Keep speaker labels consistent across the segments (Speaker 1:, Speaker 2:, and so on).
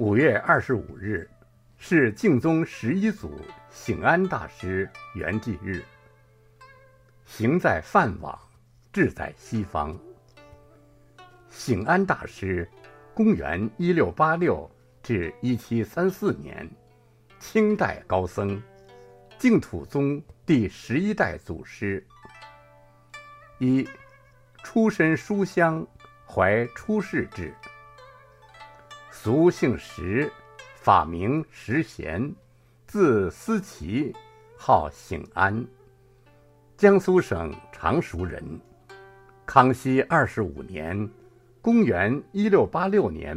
Speaker 1: 五月二十五日是净宗十一祖醒安大师圆寂日。行在梵网，志在西方。醒安大师，公元一六八六至一七三四年，清代高僧，净土宗第十一代祖师。一，出身书香，怀出世志。俗姓石，法名石贤，字思齐，号醒安，江苏省常熟人。康熙二十五年（公元一六八六年）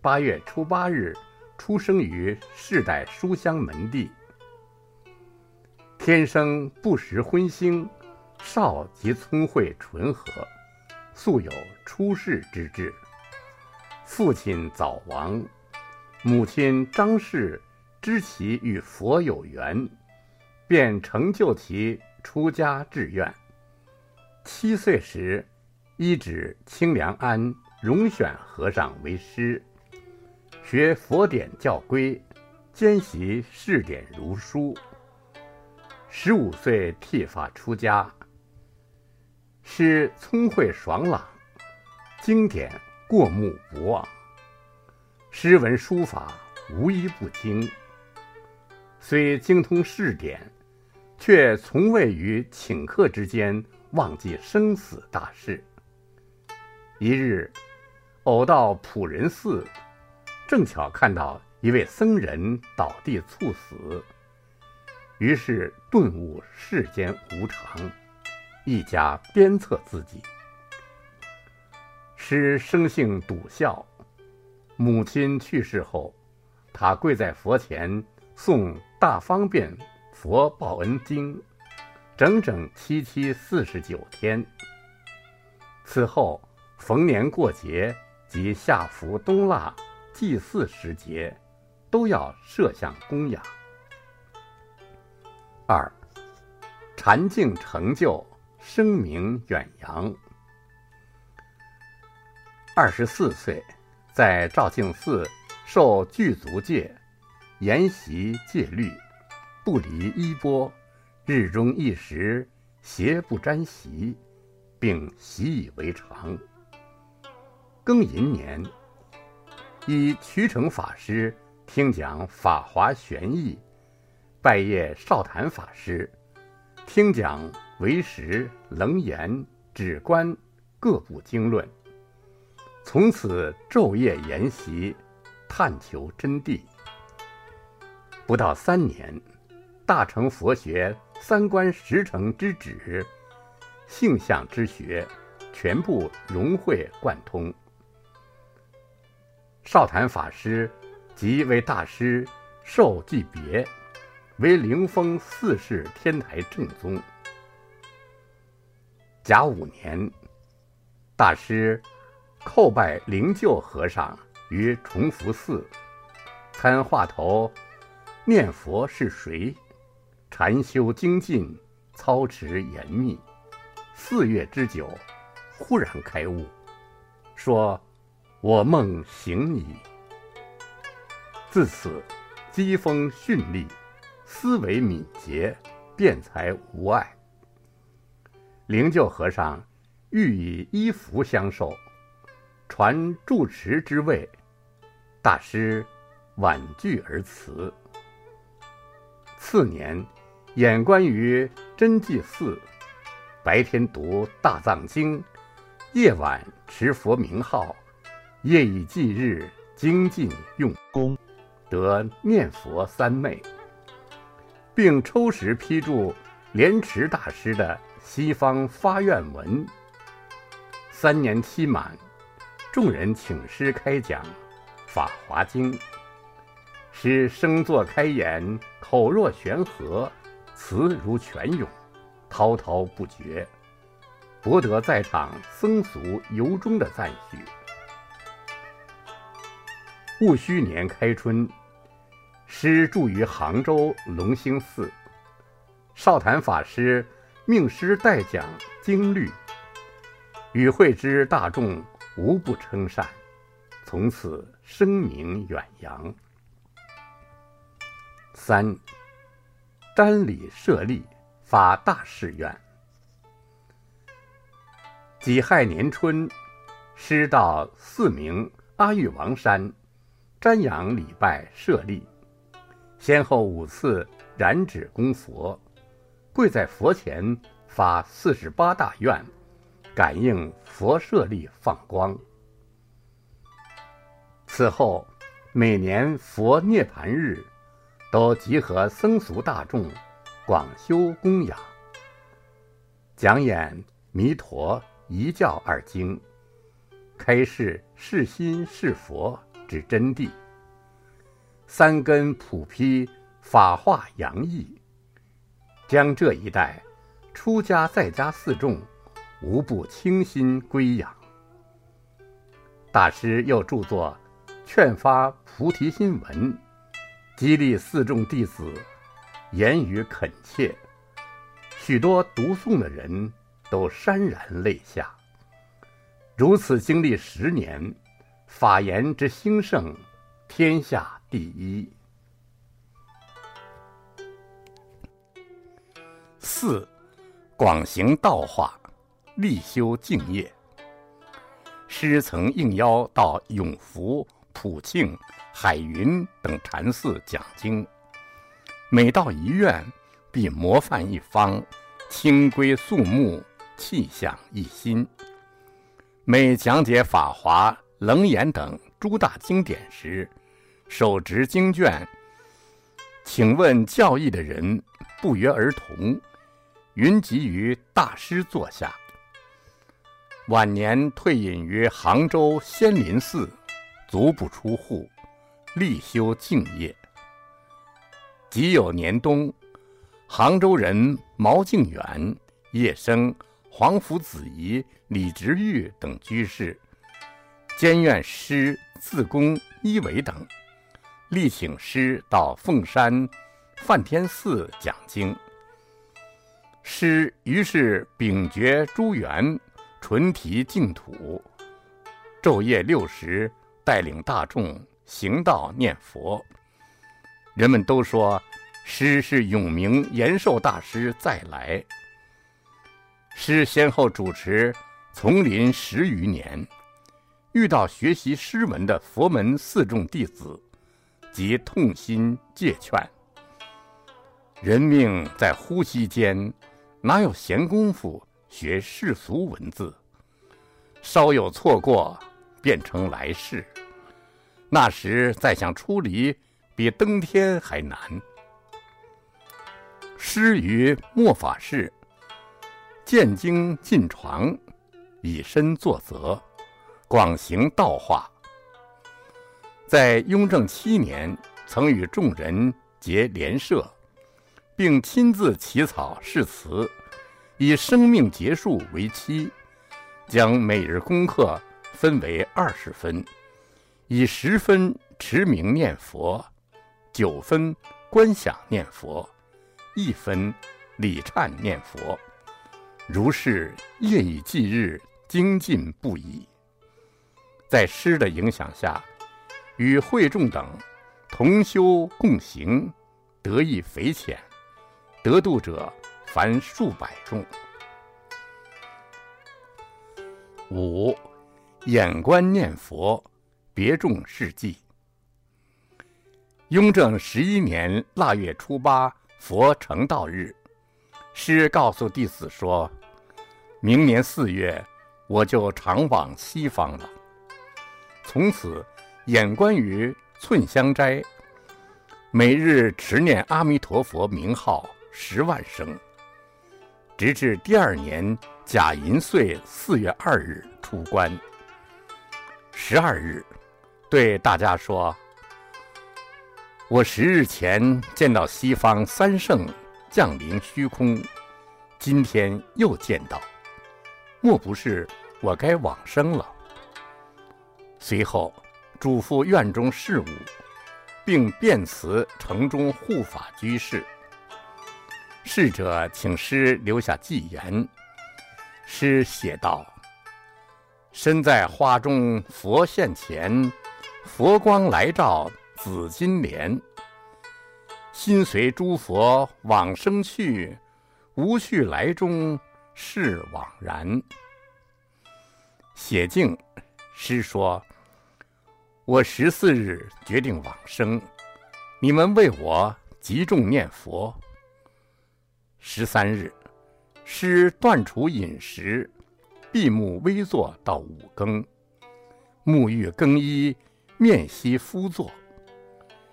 Speaker 1: 八月初八日，出生于世代书香门第。天生不识荤腥，少即聪慧纯和，素有出世之志。父亲早亡，母亲张氏知其与佛有缘，便成就其出家志愿。七岁时，依止清凉庵荣选和尚为师，学佛典教规，兼习释典如书。十五岁剃发出家，诗聪慧爽朗，经典。过目不忘，诗文书法无一不精。虽精通世典，却从未于顷刻之间忘记生死大事。一日，偶到普仁寺，正巧看到一位僧人倒地猝死，于是顿悟世间无常，一家鞭策自己。师生性笃孝，母亲去世后，他跪在佛前诵《大方便佛报恩经》，整整七七四十九天。此后，逢年过节及夏伏冬腊祭祀时节，都要设像供养。二，禅境成就，声名远扬。二十四岁，在肇庆寺受具足戒，研习戒律，不离衣钵，日中一时，邪不沾席，并习以为常。庚寅年，以渠成法师听讲《法华玄义》，拜谒少坛法师，听讲《唯识》《楞严》《止观》各部经论。从此昼夜研习，探求真谛。不到三年，大乘佛学三观十成之旨，性相之学，全部融会贯通。少坛法师即为大师受具别，为灵峰四世天台正宗。甲午年，大师。叩拜灵鹫和尚于崇福寺，参话头，念佛是谁？禅修精进，操持严密。四月之久，忽然开悟，说：“我梦醒矣。”自此，机锋迅利，思维敏捷，辩才无碍。灵鹫和尚欲以衣服相授。传住持之位，大师婉拒而辞。次年，演观于真迹寺，白天读大藏经，夜晚持佛名号，夜以继日，精进用功，得念佛三昧，并抽时批注莲池大师的西方发愿文。三年期满。众人请师开讲《法华经》，师声作开言，口若悬河，词如泉涌，滔滔不绝，博得在场僧俗由衷的赞许。戊戌年开春，师住于杭州龙兴寺，少坛法师命师代讲经律，与会之大众。无不称善，从此声名远扬。三，瞻礼舍利，发大誓愿。己亥年春，师到四明阿育王山，瞻仰礼拜舍利，先后五次燃指供佛，跪在佛前发四十八大愿，感应佛舍利放光。此后，每年佛涅盘日，都集合僧俗大众，广修供养，讲演《弥陀一教二经》，开示是心是佛之真谛，三根普披，法化洋溢，将这一代出家在家四众无不倾心归养。大师又著作。劝发菩提心文，激励四众弟子，言语恳切，许多读诵的人都潸然泪下。如此经历十年，法言之兴盛，天下第一。四，广行道化，力修净业。师曾应邀到永福。普庆、海云等禅寺讲经，每到一院，必模范一方，清规肃穆，气象一新。每讲解《法华》《楞严》等诸大经典时，手执经卷，请问教义的人不约而同，云集于大师座下。晚年退隐于杭州仙林寺。足不出户，力修净业。即有年冬，杭州人毛敬远、叶生、黄福子仪、李直玉等居士，监院师自公一伟等，力请师到凤山梵天寺讲经。师于是秉觉诸缘，纯提净土，昼夜六时。带领大众行道念佛，人们都说师是永明延寿大师再来。师先后主持丛林十余年，遇到学习诗文的佛门四众弟子，即痛心戒劝：人命在呼吸间，哪有闲工夫学世俗文字？稍有错过。变成来世，那时再想出离，比登天还难。师于末法世，见经进床，以身作则，广行道化。在雍正七年，曾与众人结联社，并亲自起草誓词，以生命结束为期，将每日功课。分为二十分，以十分持名念佛，九分观想念佛，一分礼忏念佛，如是夜以继日，精进不已。在师的影响下，与会众等同修共行，得益匪浅，得度者凡数百众。五。眼观念佛，别众事迹。雍正十一年腊月初八，佛成道日，师告诉弟子说：“明年四月，我就常往西方了。从此，眼观于寸香斋，每日持念阿弥陀佛名号十万声，直至第二年甲寅岁四月二日出关。”十二日，对大家说：“我十日前见到西方三圣降临虚空，今天又见到，莫不是我该往生了？”随后嘱咐院中事务，并辩辞城中护法居士。逝者请师留下寄言，诗写道。身在花中佛现前，佛光来照紫金莲。心随诸佛往生去，无去来中是枉然。写敬诗说：“我十四日决定往生，你们为我集众念佛。”十三日，师断除饮食，闭目微坐到五更，沐浴更衣，面息敷坐。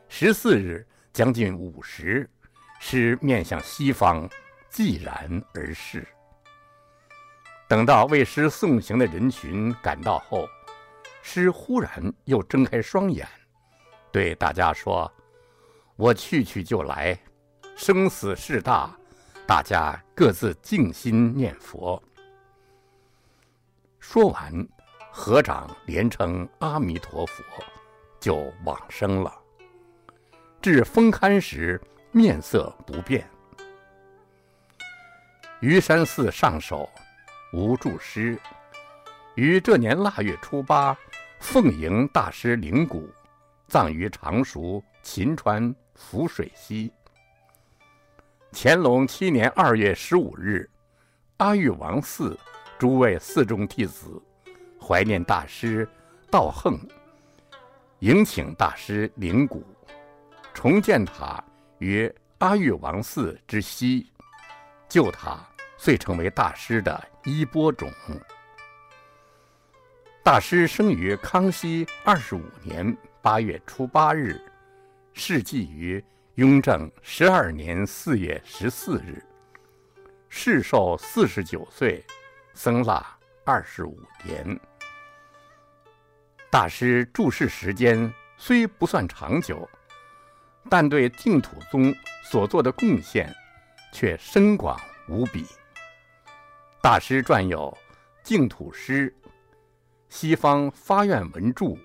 Speaker 1: 十四日。将近午时，师面向西方，寂然而逝。等到为师送行的人群赶到后，师忽然又睁开双眼，对大家说：“我去去就来，生死事大，大家各自静心念佛。”说完，合掌连称阿弥陀佛，就往生了。至封龛时，面色不变。虞山寺上首无住师，于这年腊月初八，奉迎大师灵骨，葬于常熟秦川浮水溪。乾隆七年二月十五日，阿育王寺诸位寺中弟子怀念大师道横，迎请大师灵骨。重建塔于阿育王寺之西，旧塔遂成为大师的衣钵冢。大师生于康熙二十五年八月初八日，逝祭于雍正十二年四月十四日，世寿四十九岁，僧腊二十五年。大师住世时间虽不算长久。但对净土宗所做的贡献，却深广无比。大师撰有《净土诗》《西方发愿文著》《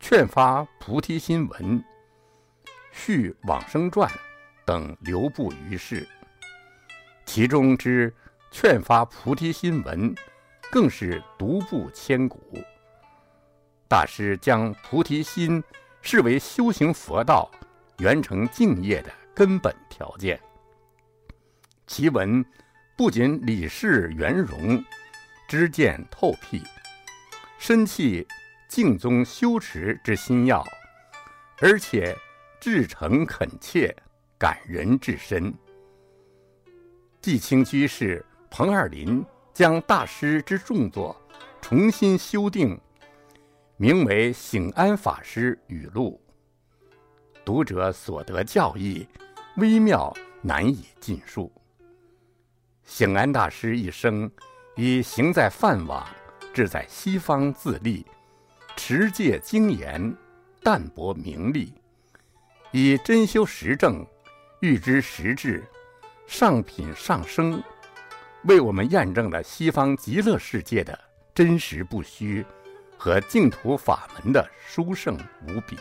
Speaker 1: 劝发菩提心文》《续往生传》等流布于世。其中之《劝发菩提心文》，更是独步千古。大师将菩提心视为修行佛道。圆成敬业的根本条件。其文不仅理事圆融，知见透辟，深契敬宗修持之心要，而且至诚恳切，感人至深。季清居士彭二林将大师之著作重新修订，名为《醒安法师语录》。读者所得教义微妙难以尽述。醒安大师一生以行在梵网，志在西方自立，持戒精严，淡泊名利，以真修实证，欲知实质，上品上升，为我们验证了西方极乐世界的真实不虚和净土法门的殊胜无比。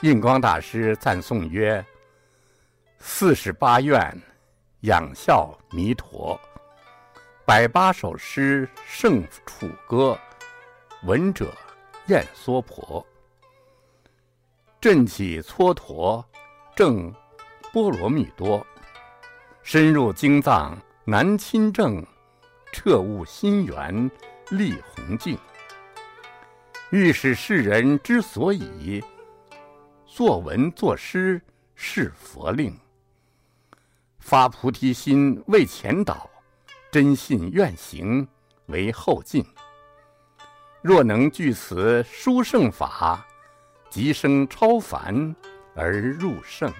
Speaker 1: 印光大师赞颂曰：“四十八愿，仰笑弥陀；百八首诗胜楚歌，闻者厌娑婆。振起蹉跎，正波罗蜜多；深入经藏难亲证，彻悟心源立宏境。欲使世人之所以。”作文作诗是佛令，发菩提心为前导，真信愿行为后进。若能具此殊胜法，即生超凡而入圣。